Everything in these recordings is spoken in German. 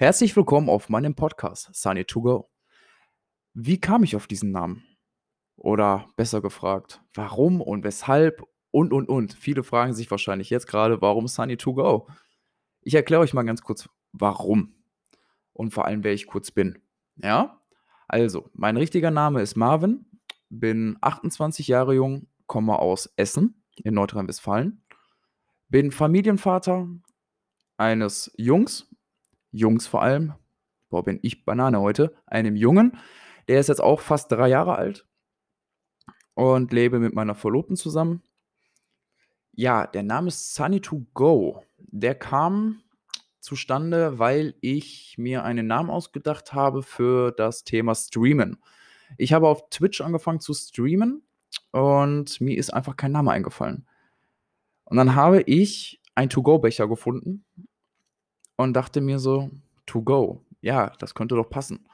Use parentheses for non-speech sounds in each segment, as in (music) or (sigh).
Herzlich willkommen auf meinem Podcast Sunny to Go. Wie kam ich auf diesen Namen? Oder besser gefragt, warum und weshalb und und und. Viele fragen sich wahrscheinlich jetzt gerade, warum Sunny to Go? Ich erkläre euch mal ganz kurz, warum und vor allem, wer ich kurz bin. Ja? Also, mein richtiger Name ist Marvin, bin 28 Jahre jung, komme aus Essen in Nordrhein-Westfalen, bin Familienvater eines Jungs, Jungs vor allem, boah, bin ich Banane heute, einem Jungen, der ist jetzt auch fast drei Jahre alt und lebe mit meiner Verlobten zusammen. Ja, der Name ist Sunny to Go. Der kam zustande, weil ich mir einen Namen ausgedacht habe für das Thema Streamen. Ich habe auf Twitch angefangen zu streamen und mir ist einfach kein Name eingefallen. Und dann habe ich einen To-Go-Becher gefunden und dachte mir so, To-Go, ja, das könnte doch passen.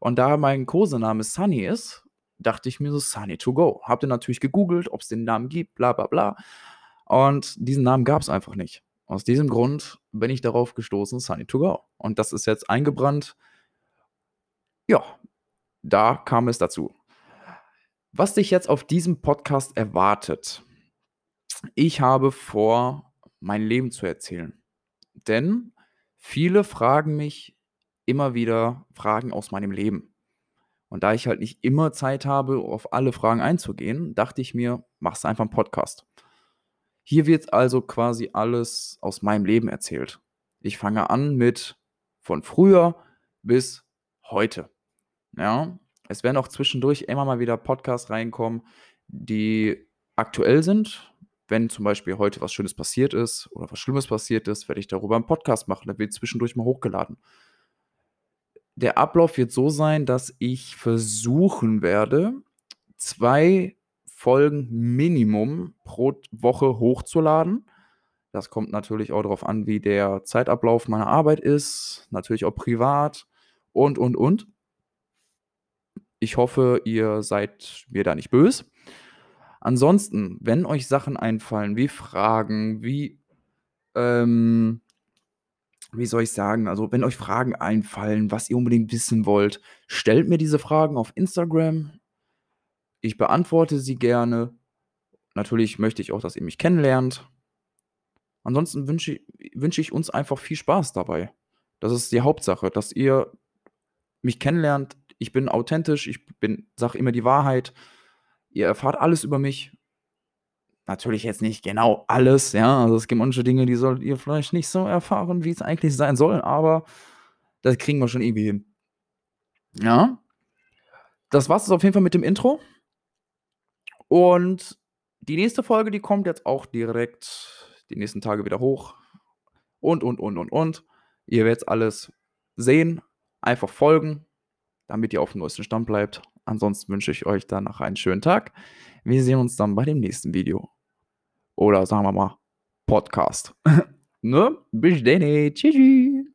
Und da mein Kosename Sunny ist, dachte ich mir so, Sunny to go. Habt ihr natürlich gegoogelt, ob es den Namen gibt, bla bla bla. Und diesen Namen gab es einfach nicht. Aus diesem Grund bin ich darauf gestoßen, Sunny to go. Und das ist jetzt eingebrannt. Ja, da kam es dazu. Was dich jetzt auf diesem Podcast erwartet, ich habe vor, mein Leben zu erzählen. Denn viele fragen mich immer wieder Fragen aus meinem Leben. Und da ich halt nicht immer Zeit habe, auf alle Fragen einzugehen, dachte ich mir, mach's einfach einen Podcast. Hier wird also quasi alles aus meinem Leben erzählt. Ich fange an mit von früher bis heute. Ja, es werden auch zwischendurch immer mal wieder Podcasts reinkommen, die aktuell sind. Wenn zum Beispiel heute was Schönes passiert ist oder was Schlimmes passiert ist, werde ich darüber einen Podcast machen. Da wird zwischendurch mal hochgeladen. Der Ablauf wird so sein, dass ich versuchen werde, zwei Folgen Minimum pro Woche hochzuladen. Das kommt natürlich auch darauf an, wie der Zeitablauf meiner Arbeit ist, natürlich auch privat und, und, und. Ich hoffe, ihr seid mir da nicht böse. Ansonsten, wenn euch Sachen einfallen, wie Fragen, wie, ähm, wie soll ich sagen, also wenn euch Fragen einfallen, was ihr unbedingt wissen wollt, stellt mir diese Fragen auf Instagram. Ich beantworte sie gerne. Natürlich möchte ich auch, dass ihr mich kennenlernt. Ansonsten wünsche, wünsche ich uns einfach viel Spaß dabei. Das ist die Hauptsache, dass ihr mich kennenlernt. Ich bin authentisch, ich bin, sage immer die Wahrheit. Ihr erfahrt alles über mich. Natürlich jetzt nicht genau alles, ja. Also es gibt manche Dinge, die solltet ihr vielleicht nicht so erfahren, wie es eigentlich sein soll, aber das kriegen wir schon irgendwie hin. Ja. Das war's auf jeden Fall mit dem Intro. Und die nächste Folge, die kommt jetzt auch direkt die nächsten Tage wieder hoch. Und, und, und, und, und. Ihr werdet alles sehen. Einfach folgen, damit ihr auf dem neuesten Stand bleibt. Ansonsten wünsche ich euch dann noch einen schönen Tag. Wir sehen uns dann bei dem nächsten Video. Oder sagen wir mal Podcast. (laughs) ne? Bis dann. Tschüssi.